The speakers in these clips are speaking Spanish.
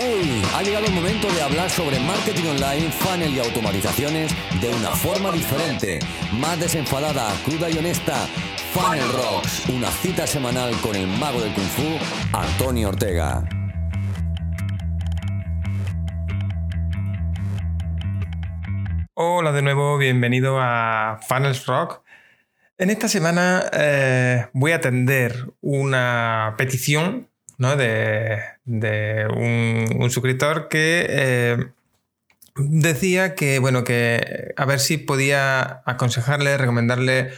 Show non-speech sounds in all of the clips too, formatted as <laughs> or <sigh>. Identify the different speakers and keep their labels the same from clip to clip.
Speaker 1: ¡Hey! Ha llegado el momento de hablar sobre marketing online, funnel y automatizaciones de una forma diferente, más desenfadada, cruda y honesta. Funnel Rocks, una cita semanal con el mago del kung fu, Antonio Ortega.
Speaker 2: Hola de nuevo, bienvenido a Funnels Rock. En esta semana eh, voy a atender una petición de, un, suscriptor que eh, decía que, bueno, que a ver si podía aconsejarle, recomendarle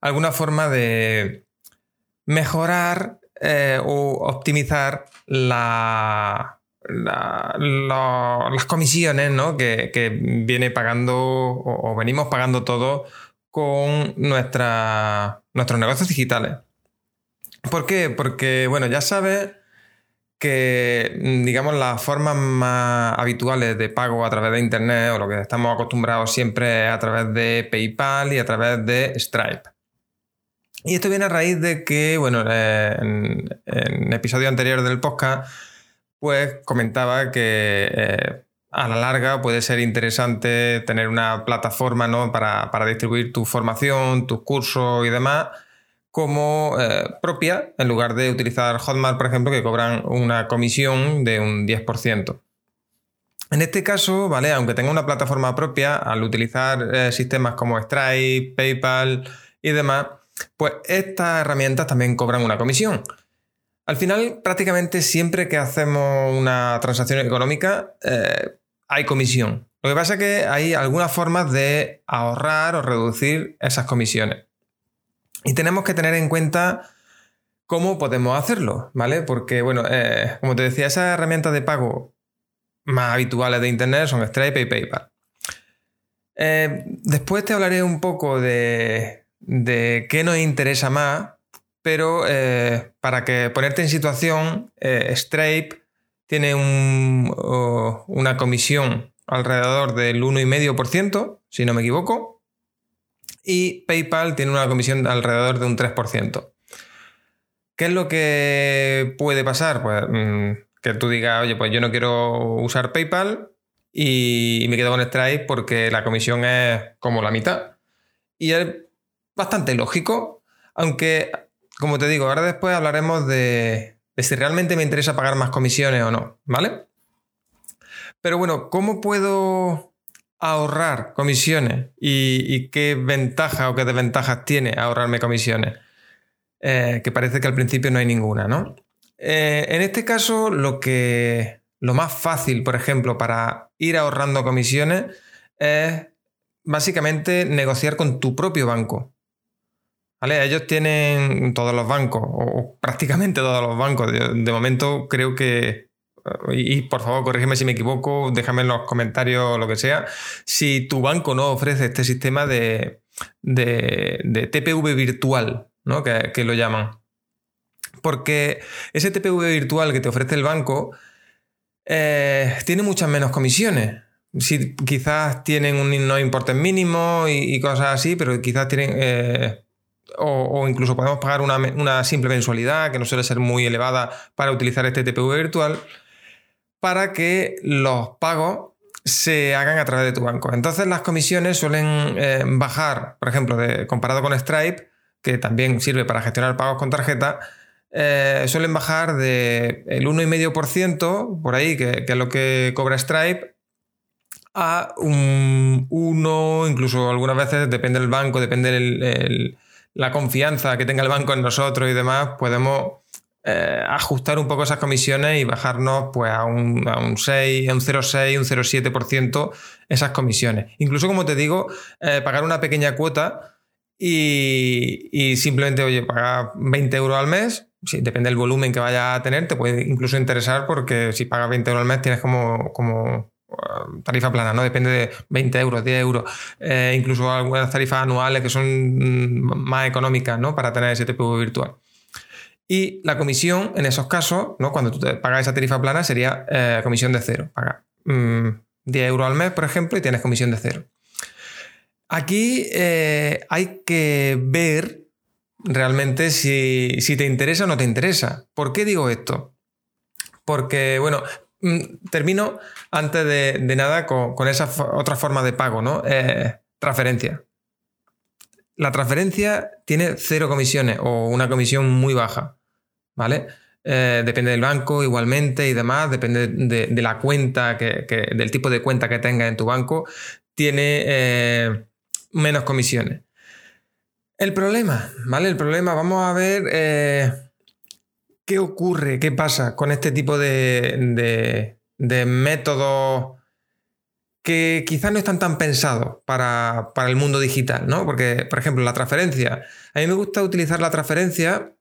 Speaker 2: alguna forma de mejorar eh, o optimizar la, las comisiones que, viene pagando o, venimos pagando todo con nuestra, nuestros negocios digitales. ¿Por qué? Porque, bueno, ya sabes que, mm, digamos, las formas más habituales de pago a través de Internet o lo que estamos acostumbrados siempre es a través de PayPal y a través de Stripe. Y esto viene a raíz de que, bueno, eh, en, en episodio anterior del podcast, pues comentaba que eh, a la larga puede ser interesante tener una plataforma ¿no? para, para distribuir tu formación, tus cursos y demás como eh, propia, en lugar de utilizar Hotmart, por ejemplo, que cobran una comisión de un 10%. En este caso, ¿vale? Aunque tenga una plataforma propia, al utilizar eh, sistemas como Stripe, PayPal y demás, pues estas herramientas también cobran una comisión. Al final, prácticamente siempre que hacemos una transacción económica, eh, hay comisión. Lo que pasa es que hay algunas formas de ahorrar o reducir esas comisiones. Y tenemos que tener en cuenta cómo podemos hacerlo, ¿vale? Porque, bueno, eh, como te decía, esas herramientas de pago más habituales de Internet son Stripe y PayPal. Eh, después te hablaré un poco de, qué nos interesa más, pero eh, para que ponerte en situación, Stripe tiene una comisión alrededor del 1,5%, si no me equivoco y PayPal tiene una comisión de alrededor de un 3%. ¿Qué es lo que puede pasar? Pues mm, que tú digas, oye, pues yo no quiero usar PayPal y me quedo con Stripe porque la comisión es como la mitad. Y es bastante lógico, aunque, como te digo, ahora después hablaremos de, de si realmente me interesa pagar más comisiones o no, ¿vale? Pero bueno, ¿cómo puedo ahorrar comisiones y, qué ventaja o qué desventajas tiene ahorrarme comisiones. Eh, que parece que al principio no hay ninguna, ¿no? Eh, en este caso, lo que lo más fácil, por ejemplo, para ir ahorrando comisiones es básicamente negociar con tu propio banco. ¿Vale? Ellos tienen todos los bancos, o prácticamente todos los bancos. de momento creo que y, por favor, corrígeme si me equivoco, déjame en los comentarios lo que sea, si tu banco no ofrece este sistema de, de, TPV virtual, ¿no? que, lo llaman. Porque ese TPV virtual que te ofrece el banco eh, tiene muchas menos comisiones. Si quizás tienen un no importe mínimo y, cosas así, pero quizás tienen. Eh, o, incluso podemos pagar una, una, simple mensualidad que no suele ser muy elevada para utilizar este TPV virtual para que los pagos se hagan a través de tu banco. Entonces las comisiones suelen eh, bajar, por ejemplo, comparado con Stripe, que también sirve para gestionar pagos con tarjeta, eh, suelen bajar del 1,5% por ahí, que, es lo que cobra Stripe, a un 1, incluso algunas veces, depende del banco, depende de la confianza que tenga el banco en nosotros y demás, podemos eh, ajustar un poco esas comisiones y bajarnos pues, a, un, a un 6, a un 0,6, un 0,7% esas comisiones. Incluso, como te digo, eh, pagar una pequeña cuota y, simplemente, oye, pagar 20 euros al mes, si depende del volumen que vaya a tener, te puede incluso interesar porque si pagas 20 euros al mes tienes como, como uh, tarifa plana, ¿no? Depende de 20 euros, 10 euros, eh, incluso algunas tarifas anuales que son mm, más económicas, ¿no? Para tener ese tipo virtual. Y la comisión, en esos casos, ¿no? cuando tú te pagas esa tarifa plana, sería eh, comisión de cero. Paga 10 mm, euros al mes, por ejemplo, y tienes comisión de cero. Aquí eh, hay que ver realmente si, te interesa o no te interesa. ¿Por qué digo esto? Porque, bueno, mm, termino antes de, nada con, esa otra forma de pago, ¿no? Eh, transferencia. La transferencia tiene cero comisiones o una comisión muy baja, ¿vale? Eh, depende del banco igualmente y demás, depende de, la cuenta, que, del tipo de cuenta que tengas en tu banco, tiene eh, menos comisiones. El problema, ¿vale? El problema, vamos a ver eh, qué ocurre, qué pasa con este tipo de, de, métodos que quizás no están tan pensados para, para, el mundo digital, ¿no? Porque, por ejemplo, la transferencia. A mí me gusta utilizar la transferencia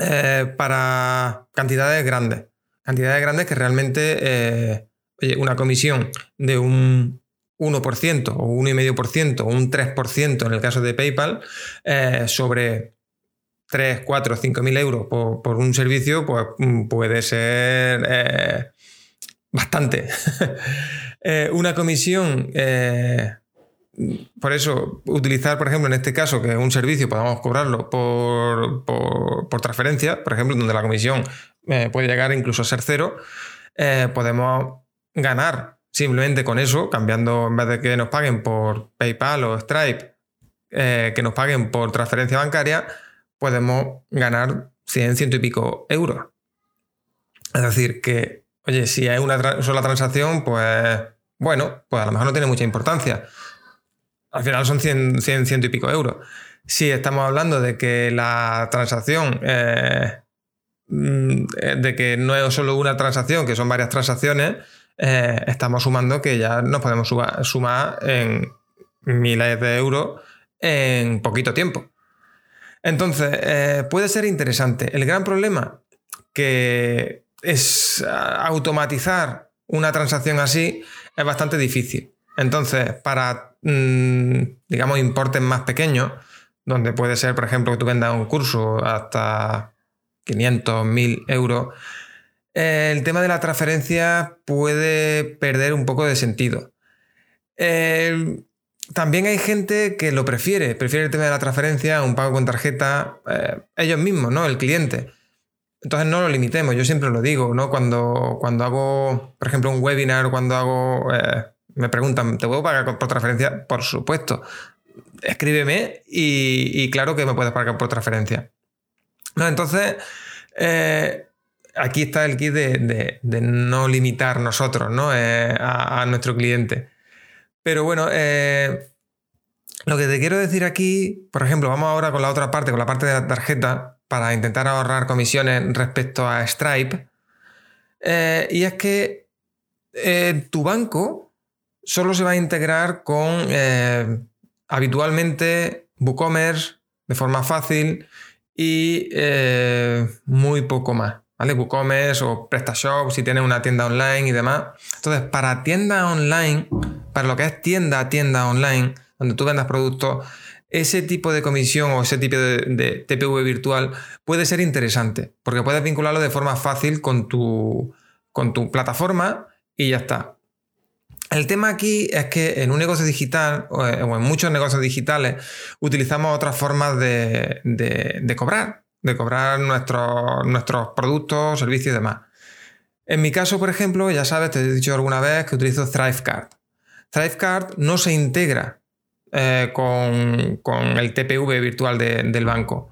Speaker 2: eh, para cantidades grandes. Cantidades grandes que realmente, eh, una comisión de un 1% o 1,5% o un 3% en el caso de PayPal eh, sobre 3, 4, 5 mil euros por, un servicio, pues mm, puede ser bastante. <laughs> una comisión por eso, utilizar, por ejemplo, en este caso, que un servicio podamos cobrarlo por, por, transferencia, por ejemplo, donde la comisión eh, puede llegar incluso a ser cero, eh, podemos ganar simplemente con eso, cambiando en vez de que nos paguen por PayPal o Stripe, eh, que nos paguen por transferencia bancaria, podemos ganar 100, ciento y pico euros. Es decir, que, oye, si hay una sola transacción, pues bueno, pues a lo mejor no tiene mucha importancia al final son 100, 100 ciento y pico euros. Si estamos hablando de que la transacción, eh, mm, de que no es solo una transacción, que son varias transacciones, eh, estamos sumando que ya nos podemos sumar en miles de euros en poquito tiempo. Entonces, eh, puede ser interesante. El gran problema que es automatizar una transacción así es bastante difícil. Entonces, para Mm, digamos, importes más pequeños, donde puede ser, por ejemplo, que tú vendas un curso hasta 500, 1000 euros, el tema de la transferencia puede perder un poco de sentido. también hay gente que lo prefiere, prefiere el tema de la transferencia, un pago con tarjeta, eh, ellos mismos, ¿no? El cliente. Entonces no lo limitemos, yo siempre lo digo, ¿no? Cuando, cuando hago, por ejemplo, un webinar, cuando hago eh, me preguntan, ¿te puedo pagar por transferencia? Por supuesto. Escríbeme y, claro que me puedes pagar por transferencia. No, entonces, eh, aquí está el kit de, no limitar nosotros ¿no? Eh, a, nuestro cliente. Pero bueno, lo que te quiero decir aquí, por ejemplo, vamos ahora con la otra parte, con la parte de la tarjeta, para intentar ahorrar comisiones respecto a Stripe. y es que tu banco solo se va a integrar con eh, habitualmente WooCommerce de forma fácil y eh, muy poco más. ¿Vale? WooCommerce o PrestaShop si tienes una tienda online y demás. Entonces, para tienda online, para lo que es tienda tienda online, donde tú vendas productos, ese tipo de comisión o ese tipo de, de, TPV virtual puede ser interesante, porque puedes vincularlo de forma fácil con tu, con tu plataforma y ya está. El tema aquí es que en un negocio digital o en muchos negocios digitales utilizamos otras formas de, cobrar, de cobrar nuestros, nuestros productos, servicios y demás. En mi caso, por ejemplo, ya sabes, te he dicho alguna vez que utilizo Thrivecard. Thrivecard no se integra eh, con, el TPV virtual del banco.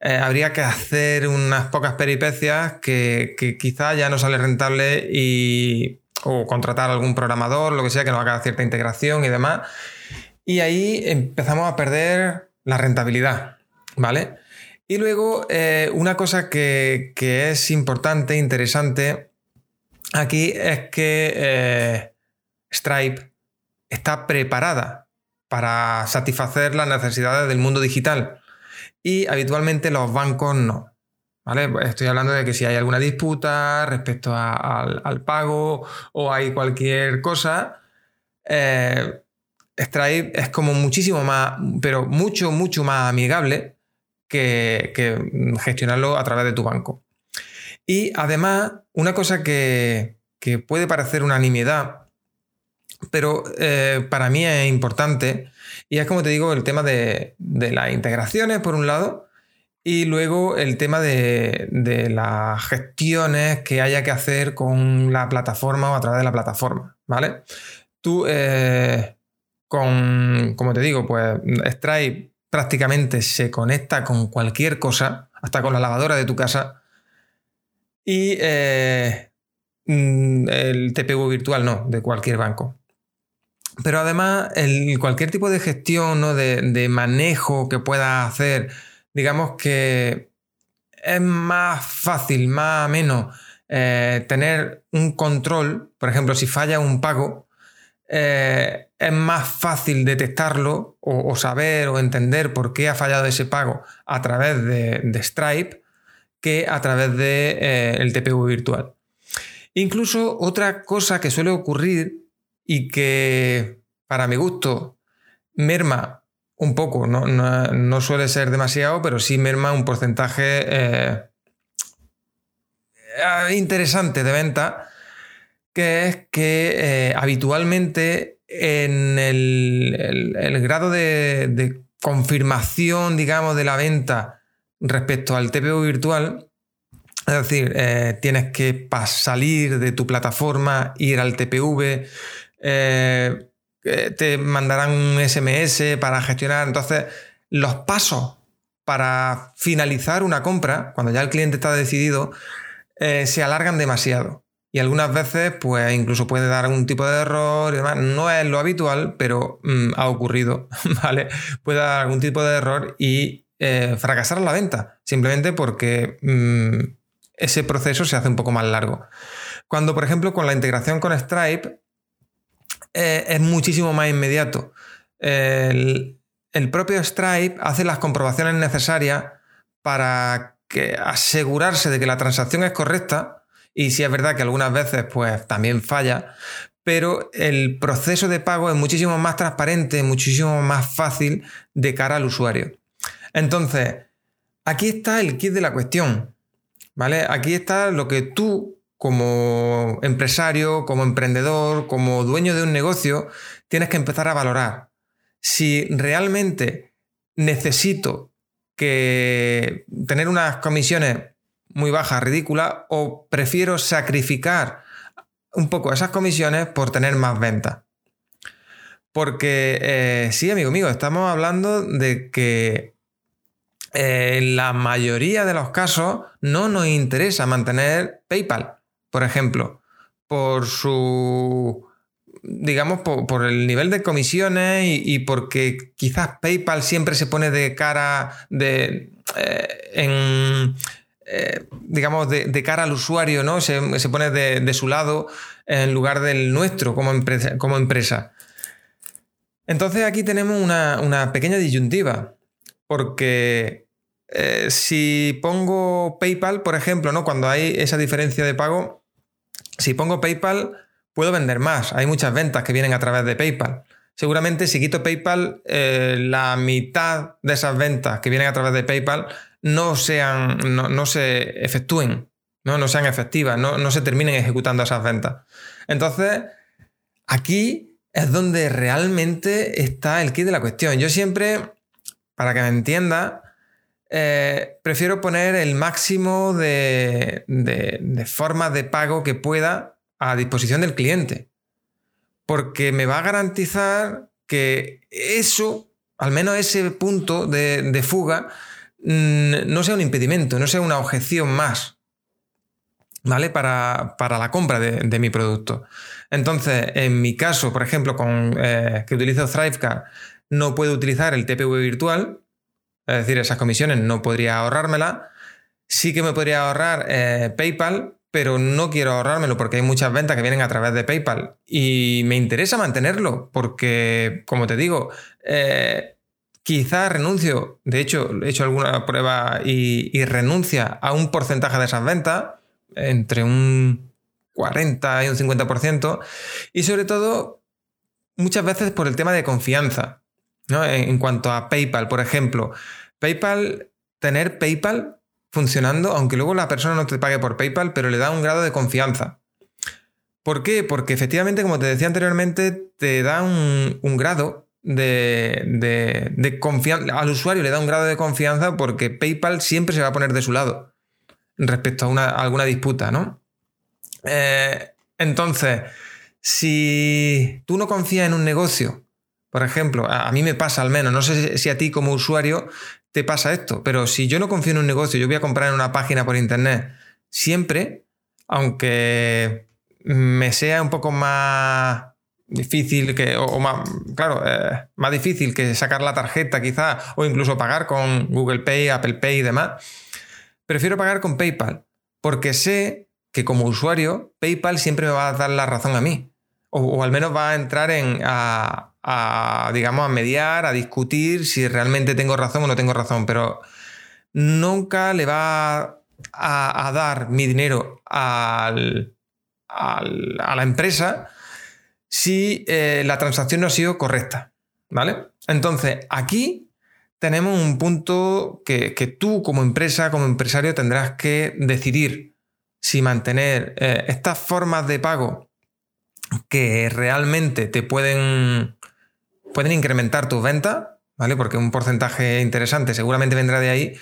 Speaker 2: Eh, habría que hacer unas pocas peripecias que, que quizá ya no sale rentable y o contratar algún programador, lo que sea, que nos haga cierta integración y demás. Y ahí empezamos a perder la rentabilidad, ¿vale? Y luego, eh, una cosa que, es importante, interesante, aquí es que Stripe está preparada para satisfacer las necesidades del mundo digital y habitualmente los bancos no. Estoy hablando de que si hay alguna disputa respecto al, pago o hay cualquier cosa, eh, Stripe es como muchísimo más, pero mucho, mucho más amigable que, gestionarlo a través de tu banco. Y además, una cosa que, puede parecer una nimiedad, pero eh, para mí es importante, y es como te digo, el tema de, de las integraciones, por un lado, Y luego el tema de, las gestiones que haya que hacer con la plataforma o a través de la plataforma, ¿vale? Tú, eh, con, como te digo, pues Stripe prácticamente se conecta con cualquier cosa, hasta con la lavadora de tu casa. Y eh, mm, el TPU virtual no, de cualquier banco. Pero además, el, cualquier tipo de gestión, ¿no? de, de manejo que pueda hacer digamos que es más fácil, más ameno eh, tener un control, por ejemplo, si falla un pago, eh, es más fácil detectarlo o, saber o entender por qué ha fallado ese pago a través de, Stripe que a través del de, eh, TPU virtual. Incluso otra cosa que suele ocurrir y que para mi gusto merma un poco, no, suele ser demasiado, pero sí merma un porcentaje eh, eh, interesante de venta, que es que eh, habitualmente en el, grado de, confirmación, digamos, de la venta respecto al TPU virtual, es decir, tienes que salir de tu plataforma, ir al TPV, te mandarán un SMS para gestionar. Entonces, los pasos para finalizar una compra, cuando ya el cliente está decidido, eh, se alargan demasiado. Y algunas veces, pues incluso puede dar algún tipo de error y demás. No es lo habitual, pero mm, ha ocurrido, <laughs> ¿vale? Puede dar algún tipo de error y eh, fracasar la venta, simplemente porque mm, ese proceso se hace un poco más largo. Cuando, por ejemplo, con la integración con Stripe, eh, es muchísimo más inmediato. El, propio Stripe hace las comprobaciones necesarias para que asegurarse de que la transacción es correcta y si es verdad que algunas veces pues también falla, pero el proceso de pago es muchísimo más transparente, muchísimo más fácil de cara al usuario. Entonces, aquí está el kit de la cuestión, ¿vale? Aquí está lo que tú como empresario, como emprendedor, como dueño de un negocio, tienes que empezar a valorar si realmente necesito que tener unas comisiones muy bajas, ridículas, o prefiero sacrificar un poco esas comisiones por tener más ventas. Porque eh, sí, amigo mío, estamos hablando de que eh, en la mayoría de los casos no nos interesa mantener PayPal por ejemplo, por su, digamos, por, el nivel de comisiones y, porque quizás PayPal siempre se pone de cara de, eh, en, eh, digamos, de, cara al usuario, ¿no? Se, pone de, su lado en lugar del nuestro como empresa. Como empresa. Entonces aquí tenemos una, pequeña disyuntiva, porque eh, si pongo PayPal, por ejemplo, ¿no? cuando hay esa diferencia de pago, si pongo PayPal, puedo vender más. Hay muchas ventas que vienen a través de PayPal. Seguramente si quito PayPal, eh, la mitad de esas ventas que vienen a través de PayPal no, sean, no, se efectúen, ¿no? no sean efectivas, no, no se terminen ejecutando esas ventas. Entonces, aquí es donde realmente está el kit de la cuestión. Yo siempre, para que me entienda, eh, prefiero poner el máximo de, formas de pago que pueda a disposición del cliente. Porque me va a garantizar que eso, al menos ese punto de, fuga, mm, no sea un impedimento, no sea una objeción más. ¿Vale? Para, la compra de, mi producto. Entonces, en mi caso, por ejemplo, con eh, que utilizo Thrivecard, no puedo utilizar el TPV virtual, es decir, esas comisiones no podría ahorrármela. Sí que me podría ahorrar eh, PayPal, pero no quiero ahorrármelo porque hay muchas ventas que vienen a través de PayPal y me interesa mantenerlo porque, como te digo, eh, quizás renuncio, de hecho, he hecho alguna prueba y, y renuncia a un porcentaje de esas ventas, entre un 40 y un 50%, y sobre todo muchas veces por el tema de confianza. En, cuanto a PayPal, por ejemplo, PayPal, tener PayPal funcionando, aunque luego la persona no te pague por PayPal, pero le da un grado de confianza. ¿Por qué? Porque efectivamente, como te decía anteriormente, te da un, grado de, confianza, al usuario le da un grado de confianza porque PayPal siempre se va a poner de su lado respecto a, una, alguna disputa, ¿no? Eh, entonces, si tú no confías en un negocio, por ejemplo, a, mí me pasa al menos, no sé si a ti como usuario te pasa esto, pero si yo no confío en un negocio, yo voy a comprar en una página por internet, siempre, aunque me sea un poco más difícil que, o, más, claro, eh, más difícil que sacar la tarjeta quizá, o incluso pagar con Google Pay, Apple Pay y demás, prefiero pagar con PayPal, porque sé que como usuario, PayPal siempre me va a dar la razón a mí, o, al menos va a entrar en, digamos, a mediar, a discutir si realmente tengo razón o no tengo razón, pero nunca le va a, dar mi dinero al, a la empresa si eh, la transacción no ha sido correcta. ¿Vale? Entonces, aquí tenemos un punto que, tú como empresa, como empresario, tendrás que decidir si mantener eh, estas formas de pago que realmente te pueden, pueden incrementar tus ventas, ¿vale? Porque un porcentaje interesante seguramente vendrá de ahí.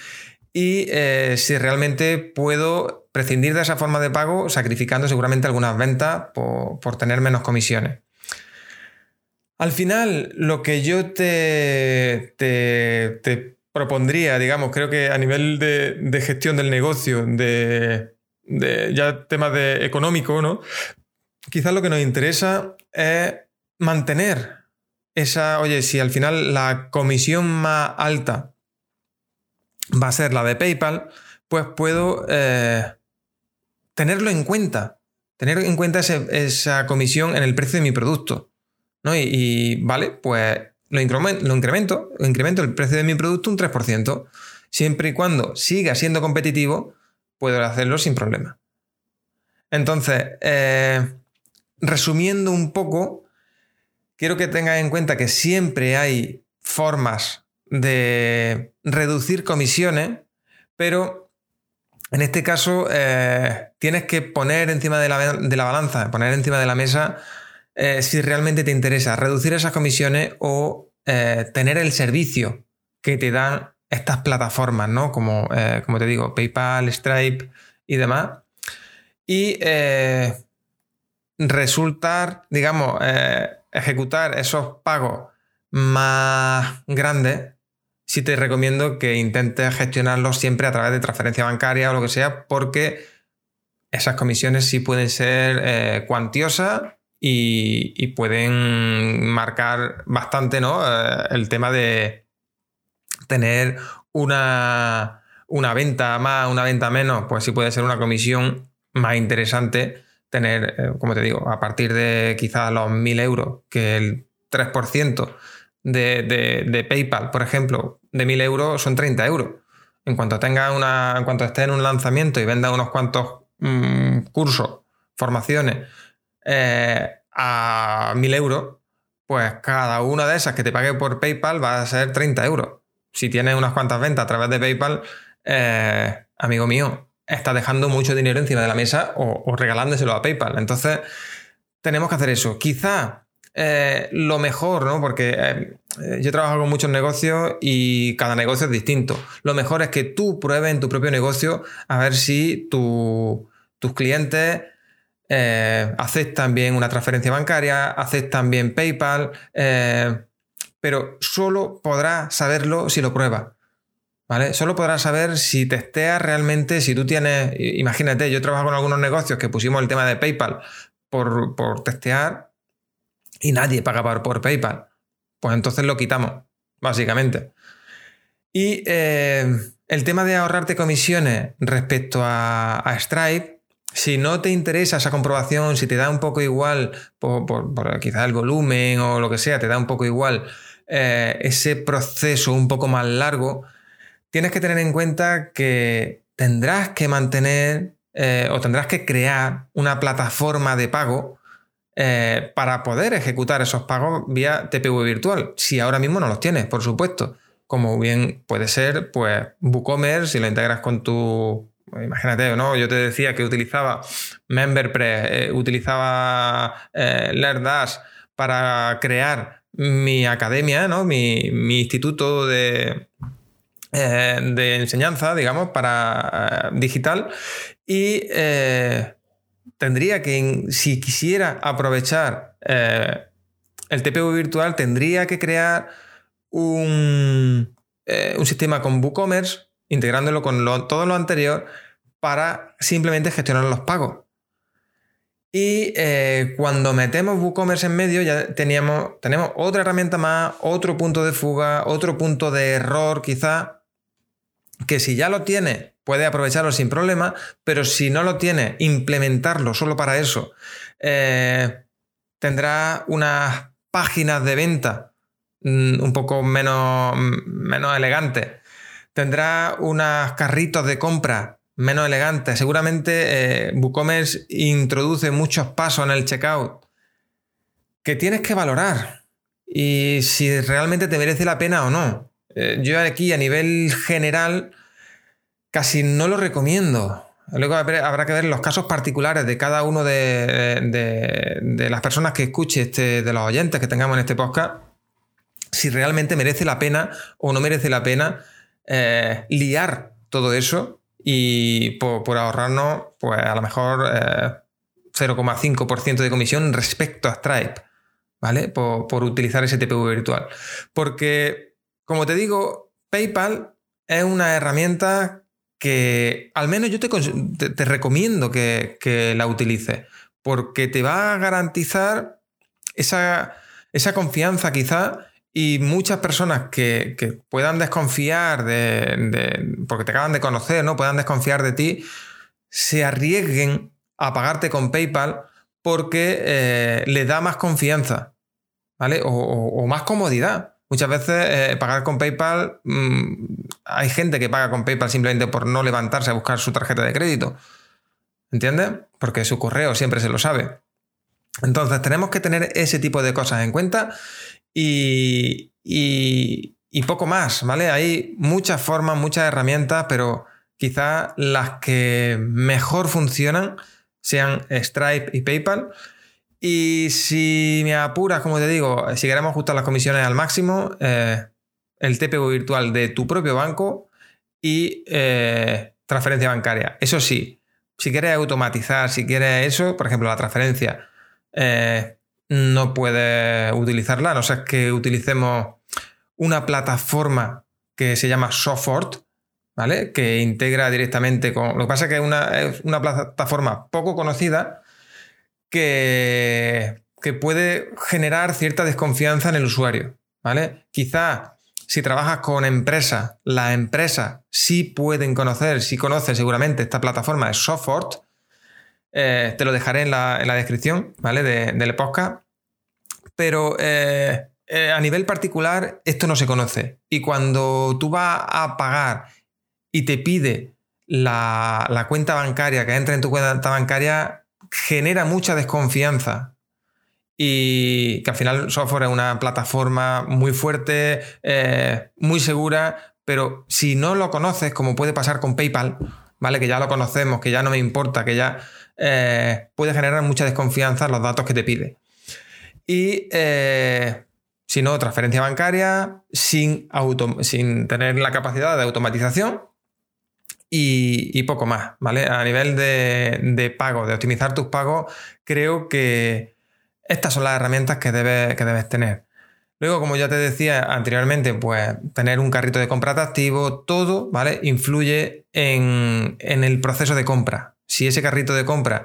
Speaker 2: Y eh, si realmente puedo prescindir de esa forma de pago, sacrificando seguramente algunas ventas por, tener menos comisiones. Al final, lo que yo te, te, propondría, digamos, creo que a nivel de, gestión del negocio, de, ya temas de económico, ¿no? Quizás lo que nos interesa es mantener esa, oye, si al final la comisión más alta va a ser la de PayPal, pues puedo eh, tenerlo en cuenta, tener en cuenta esa comisión en el precio de mi producto. ¿no? Y, vale, pues lo incremento, lo incremento, incremento el precio de mi producto un 3%. Siempre y cuando siga siendo competitivo, puedo hacerlo sin problema. Entonces, eh, resumiendo un poco, quiero que tengas en cuenta que siempre hay formas de reducir comisiones, pero en este caso, eh, tienes que poner encima de la, balanza, poner encima de la mesa eh, si realmente te interesa reducir esas comisiones o eh, tener el servicio que te dan estas plataformas, ¿no? Como, como te digo, PayPal, Stripe y demás. Y resultar, digamos, ejecutar esos pagos más grandes sí te recomiendo que intentes gestionarlos siempre a través de transferencia bancaria o lo que sea, porque esas comisiones sí pueden ser eh, cuantiosas y, pueden marcar bastante ¿no? Eh, el tema de tener una, una venta más, una venta menos, pues sí puede ser una comisión más interesante tener, eh, como te digo, a partir de quizás los 1.000 euros, que el 3% de, PayPal, por ejemplo, de 1000 euros son 30 euros. En cuanto tenga una. En cuanto esté en un lanzamiento y venda unos cuantos mm, cursos, formaciones eh, a 1000 euros, pues cada una de esas que te pague por PayPal va a ser 30 euros. Si tienes unas cuantas ventas a través de PayPal, eh, amigo mío, está dejando mucho dinero encima de la mesa o, regalándoselo a PayPal. Entonces, tenemos que hacer eso. Quizá eh, lo mejor, ¿no? Porque eh, yo trabajo con muchos negocios y cada negocio es distinto. Lo mejor es que tú pruebes en tu propio negocio a ver si tus clientes eh, aceptan bien una transferencia bancaria, aceptan bien PayPal, pero solo podrás saberlo si lo pruebas. ¿Vale? Solo podrás saber si testeas realmente, si tú tienes, imagínate, yo trabajo con algunos negocios que pusimos el tema de PayPal por, por testear y nadie paga por, PayPal. Pues entonces lo quitamos, básicamente. Y eh, el tema de ahorrarte comisiones respecto a, Stripe, si no te interesa esa comprobación, si te da un poco igual, por, por, quizás el volumen o lo que sea, te da un poco igual eh, ese proceso un poco más largo, tienes que tener en cuenta que tendrás que mantener eh, o tendrás que crear una plataforma de pago eh, para poder ejecutar esos pagos vía TPV virtual, si ahora mismo no los tienes, por supuesto. Como bien puede ser, pues WooCommerce, si lo integras con tu. Imagínate, ¿no? Yo te decía que utilizaba MemberPress, eh, utilizaba eh, LearnDash para crear mi academia, ¿no? mi, instituto de, eh, de, enseñanza, digamos, para eh, digital. Y eh, tendría que, si quisiera aprovechar el TPU virtual, tendría que crear un, un sistema con WooCommerce, integrándolo con todo lo anterior, para simplemente gestionar los pagos. Y cuando metemos WooCommerce en medio, ya teníamos, tenemos otra herramienta más, otro punto de fuga, otro punto de error, quizá, que si ya lo tiene, puede aprovecharlo sin problema, pero si no lo tiene, implementarlo solo para eso, eh, tendrá unas páginas de venta mm, un poco menos, menos elegantes, tendrá unos carritos de compra menos elegante. Seguramente eh, WooCommerce introduce muchos pasos en el checkout que tienes que valorar y si realmente te merece la pena o no. Eh, yo aquí a nivel general casi no lo recomiendo. Luego habrá que ver los casos particulares de cada uno de, las personas que escuche este, de los oyentes que tengamos en este podcast, si realmente merece la pena o no merece la pena eh, liar todo eso y por, ahorrarnos, pues a lo mejor 0,5% eh, de comisión respecto a Stripe, ¿vale? Por, utilizar ese TPV virtual. Porque, como te digo, PayPal es una herramienta que al menos yo te, recomiendo que, que, la utilices, porque te va a garantizar esa, confianza quizá y muchas personas que, puedan desconfiar de, porque te acaban de conocer, ¿no? Puedan desconfiar de ti, se arriesguen a pagarte con PayPal porque eh, le da más confianza, ¿vale? O, más comodidad. Muchas veces eh, pagar con PayPal, mm, hay gente que paga con PayPal simplemente por no levantarse a buscar su tarjeta de crédito. ¿Entiendes? Porque su correo siempre se lo sabe. Entonces tenemos que tener ese tipo de cosas en cuenta y, y, poco más, ¿vale? Hay muchas formas, muchas herramientas, pero quizá las que mejor funcionan sean Stripe y PayPal. Y si me apuras, como te digo, si queremos ajustar las comisiones al máximo, eh, el TPU virtual de tu propio banco y eh, transferencia bancaria. Eso sí, si quieres automatizar, si quieres eso, por ejemplo, la transferencia, eh, no puedes utilizarla, a no ser que utilicemos una plataforma que se llama Softwort, ¿vale? Que integra directamente con. Lo que pasa es que es una, plataforma poco conocida que, puede generar cierta desconfianza en el usuario, ¿vale? Quizá si trabajas con empresas, las empresas sí pueden conocer, si conocen seguramente esta plataforma es Softwort, eh, te lo dejaré en la, descripción, ¿vale? De, del podcast. Pero eh, eh, a nivel particular, esto no se conoce. Y cuando tú vas a pagar y te pide la, cuenta bancaria, que entra en tu cuenta bancaria, genera mucha desconfianza. Y que al final el software es una plataforma muy fuerte, muy segura, pero si no lo conoces, como puede pasar con PayPal, ¿vale? Que ya lo conocemos, que ya no me importa, que ya eh, puede generar mucha desconfianza los datos que te pide. Y eh, si no, transferencia bancaria sin, sin tener la capacidad de automatización y, poco más, ¿vale? A nivel de, de, pago, de optimizar tus pagos, creo que estas son las herramientas que debes, que debes tener. Luego, como ya te decía anteriormente, pues tener un carrito de compra atractivo, todo, ¿vale? Influye en, en el proceso de compra si ese carrito de compra,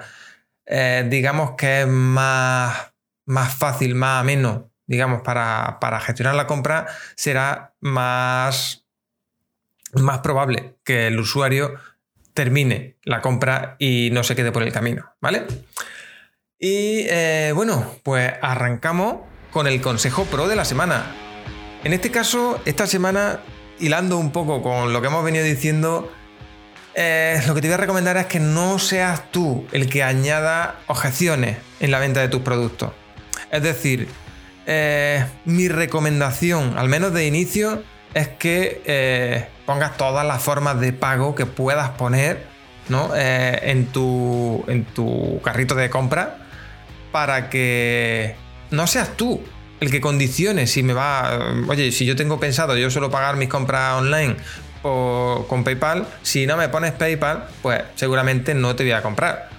Speaker 2: eh, digamos que es más, más fácil, más ameno, digamos, para, gestionar la compra, será más, más probable que el usuario termine la compra y no se quede por el camino, ¿vale? Y eh, bueno, pues arrancamos con el consejo pro de la semana. En este caso, esta semana, hilando un poco con lo que hemos venido diciendo, eh, lo que te voy a recomendar es que no seas tú el que añada objeciones en la venta de tus productos. Es decir, eh, mi recomendación, al menos de inicio, es que pongas todas las formas de pago que puedas poner en, tu, en tu carrito de compra para que no seas tú el que condicione si me va, oye, si yo tengo pensado yo suelo pagar mis compras online con PayPal, si no me pones PayPal, pues seguramente no te voy a comprar.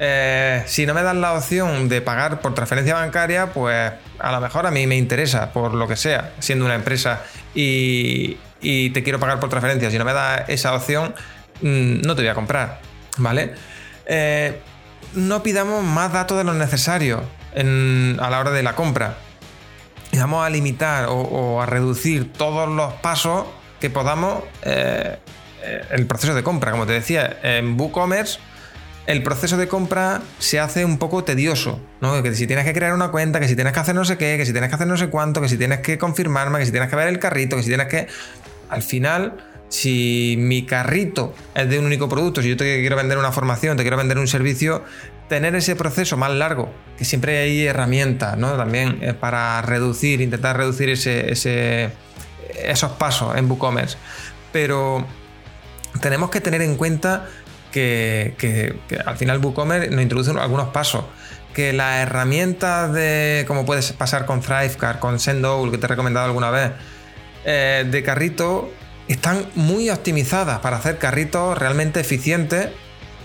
Speaker 2: Eh, si no me das la opción de pagar por transferencia bancaria, pues a lo mejor a mí me interesa, por lo que sea, siendo una empresa y, te quiero pagar por transferencia. Si no me das esa opción, mm, no te voy a comprar. ¿Vale? Eh, no pidamos más datos de lo necesario a la hora de la compra. Y vamos a limitar o, a reducir todos los pasos que podamos eh, el proceso de compra. Como te decía, en WooCommerce el proceso de compra se hace un poco tedioso, ¿no? Que si tienes que crear una cuenta, que si tienes que hacer no sé qué, que si tienes que hacer no sé cuánto, que si tienes que confirmarme, que si tienes que ver el carrito, que si tienes que... Al final, si mi carrito es de un único producto, si yo te quiero vender una formación, te quiero vender un servicio, tener ese proceso más largo, que siempre hay herramientas, ¿no? También eh, para reducir, intentar reducir ese, esos pasos en WooCommerce. Pero tenemos que tener en cuenta que, al final WooCommerce nos introduce algunos pasos. Que las herramientas de, como puedes pasar con Thrivecart, con Sendowl, que te he recomendado alguna vez, eh, de carrito, están muy optimizadas para hacer carritos realmente eficientes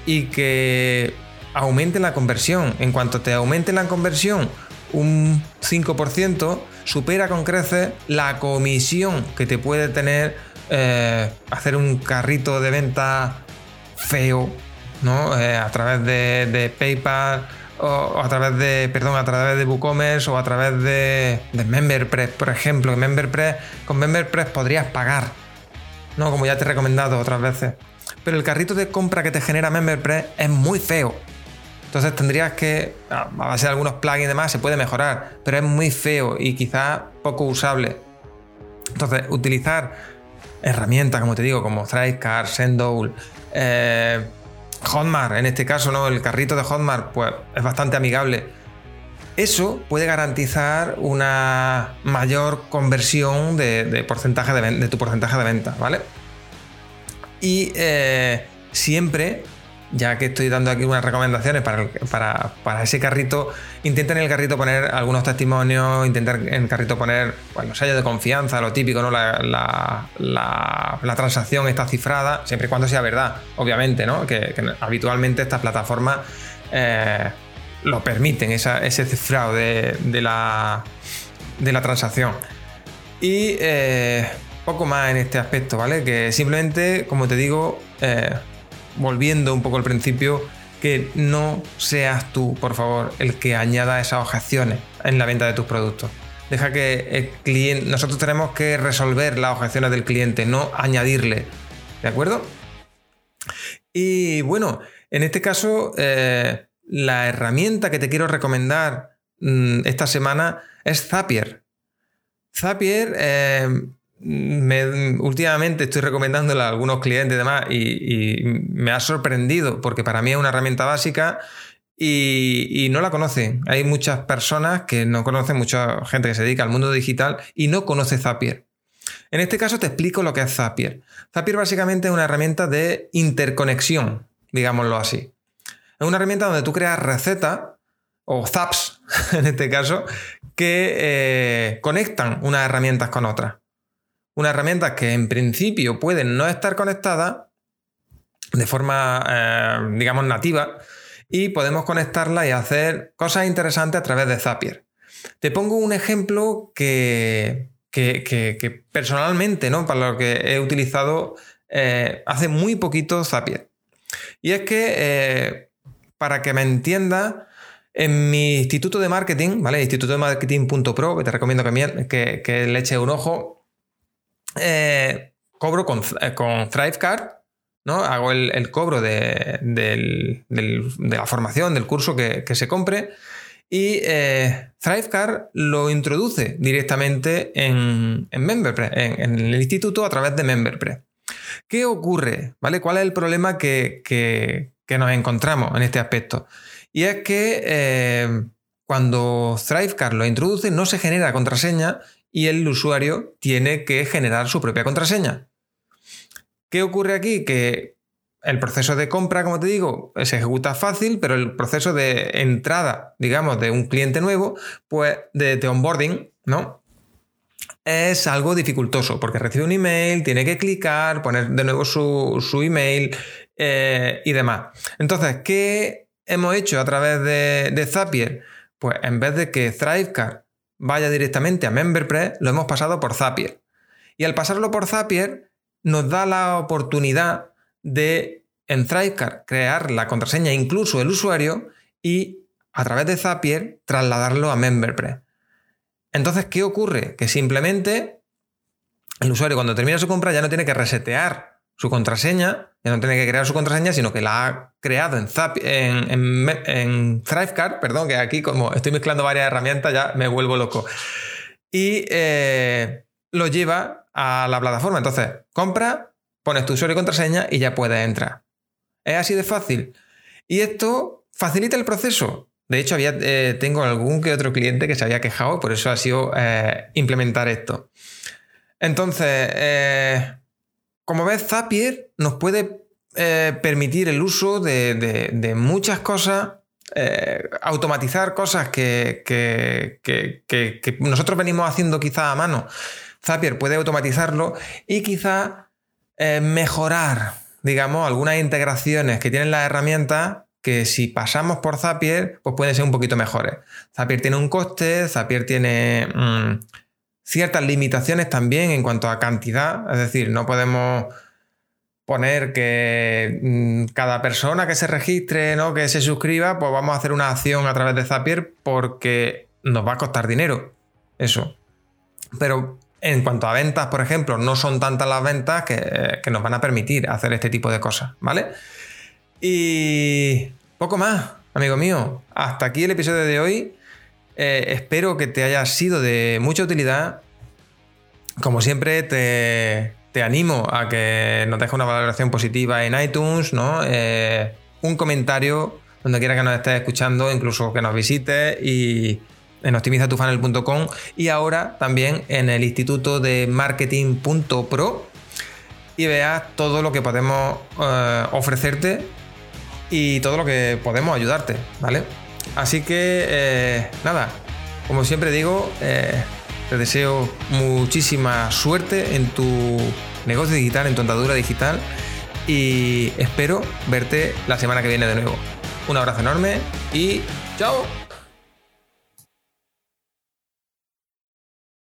Speaker 2: y que aumenten la conversión. En cuanto te aumente la conversión un 5%, supera con creces la comisión que te puede tener eh, hacer un carrito de venta feo, ¿no? Eh, a través de, PayPal o, a través de, perdón, a través de WooCommerce o a través de, MemberPress, por ejemplo. MemberPress, con MemberPress podrías pagar, ¿no? Como ya te he recomendado otras veces. Pero el carrito de compra que te genera MemberPress es muy feo. Entonces tendrías que, a base de algunos plugins y demás, se puede mejorar, pero es muy feo y quizás poco usable. Entonces, utilizar herramientas, como te digo, como Thrivecart, Sendowl, eh, Hotmart, en este caso, ¿no? El carrito de Hotmart, pues es bastante amigable. Eso puede garantizar una mayor conversión de, porcentaje de, tu porcentaje de venta, ¿vale? Y eh, siempre ya que estoy dando aquí unas recomendaciones para, ese carrito, intenten en el carrito poner algunos testimonios, intenten en el carrito poner bueno, sellos de confianza, lo típico, ¿no? La, transacción está cifrada, siempre y cuando sea verdad, obviamente, ¿no? Que, habitualmente estas plataformas eh, lo permiten, ese cifrado de, la, de la transacción. Y eh, poco más en este aspecto, ¿vale? Que simplemente, como te digo, eh, volviendo un poco al principio, que no seas tú, por favor, el que añada esas objeciones en la venta de tus productos. Deja que el cliente, nosotros tenemos que resolver las objeciones del cliente, no añadirle. ¿De acuerdo? Y bueno, en este caso, eh, la herramienta que te quiero recomendar mm, esta semana es Zapier. Zapier eh, últimamente estoy recomendándola a algunos clientes y demás y, me ha sorprendido porque para mí es una herramienta básica y, no la conocen. Hay muchas personas que no conocen, mucha gente que se dedica al mundo digital y no conoce Zapier. En este caso te explico lo que es Zapier. Zapier básicamente es una herramienta de interconexión, digámoslo así. Es una herramienta donde tú creas recetas o zaps, <laughs> en este caso, que eh, conectan unas herramientas con otras una herramienta que en principio pueden no estar conectada de forma, eh, digamos, nativa y podemos conectarla y hacer cosas interesantes a través de Zapier. Te pongo un ejemplo que, que, personalmente, ¿no? Para lo que he utilizado eh, hace muy poquito Zapier. Y es que, eh, para que me entienda, en mi instituto de marketing, ¿vale? Instituto de marketing.pro, que te recomiendo que, que le eches un ojo, eh, cobro con, eh, Thrivecard, ¿no? Hago el, cobro de, la formación, del curso que, se compre. Y eh, Thrivecard lo introduce directamente en, en en, el instituto a través de MemberPress. ¿Qué ocurre? ¿Vale? ¿Cuál es el problema que, nos encontramos en este aspecto? Y es que eh, cuando Thrivecard lo introduce no se genera contraseña y el usuario tiene que generar su propia contraseña. ¿Qué ocurre aquí? Que el proceso de compra, como te digo, se ejecuta fácil, pero el proceso de entrada, digamos, de un cliente nuevo, pues de, onboarding, ¿no? Es algo dificultoso porque recibe un email, tiene que clicar, poner de nuevo su, email eh, y demás. Entonces, ¿qué hemos hecho a través de, de Zapier? Pues en vez de que Thrivecard vaya directamente a MemberPress, lo hemos pasado por Zapier. Y al pasarlo por Zapier, nos da la oportunidad de en Thrivecard crear la contraseña, incluso el usuario, y a través de Zapier trasladarlo a MemberPress. Entonces, ¿qué ocurre? Que simplemente el usuario cuando termina su compra ya no tiene que resetear su contraseña, ya no tiene que crear su contraseña, sino que la ha creado en, en, Thrivecard, perdón, que aquí como estoy mezclando varias herramientas ya me vuelvo loco. Y eh, lo lleva a la plataforma. Entonces, compra, pones tu usuario y contraseña y ya puedes entrar. Es así de fácil. Y esto facilita el proceso. De hecho, había, eh, tengo algún que otro cliente que se había quejado, por eso ha sido eh, implementar esto. Entonces, como ves, Zapier nos puede permitir el uso de, muchas cosas, automatizar cosas que, nosotros venimos haciendo quizá a mano. Zapier puede automatizarlo y quizá mejorar digamos, algunas integraciones que tienen las herramientas que si pasamos por Zapier, pues pueden ser un poquito mejores. Zapier tiene un coste, Zapier tiene mm, ciertas limitaciones también en cuanto a cantidad, es decir, no podemos poner que mm, cada persona que se registre, ¿no? que se suscriba, pues vamos a hacer una acción a través de Zapier porque nos va a costar dinero. Eso. Pero en cuanto a ventas, por ejemplo, no son tantas las ventas que, nos van a permitir hacer este tipo de cosas, ¿vale? Y poco más, amigo mío. Hasta aquí el episodio de hoy. Eh, espero que te haya sido de mucha utilidad. Como siempre, te, animo a que nos dejes una valoración positiva en iTunes, ¿no? Eh, un comentario donde quiera que nos estés escuchando, incluso que nos visites y en optimizatufunnel.com y ahora también en el Instituto de Marketing.pro y veas todo lo que podemos eh, ofrecerte y todo lo que podemos ayudarte, ¿vale? Así que eh, nada, como siempre digo, eh, te deseo muchísima suerte en tu negocio digital, en tu andadura digital y espero verte la semana que viene de nuevo. Un abrazo enorme y chao.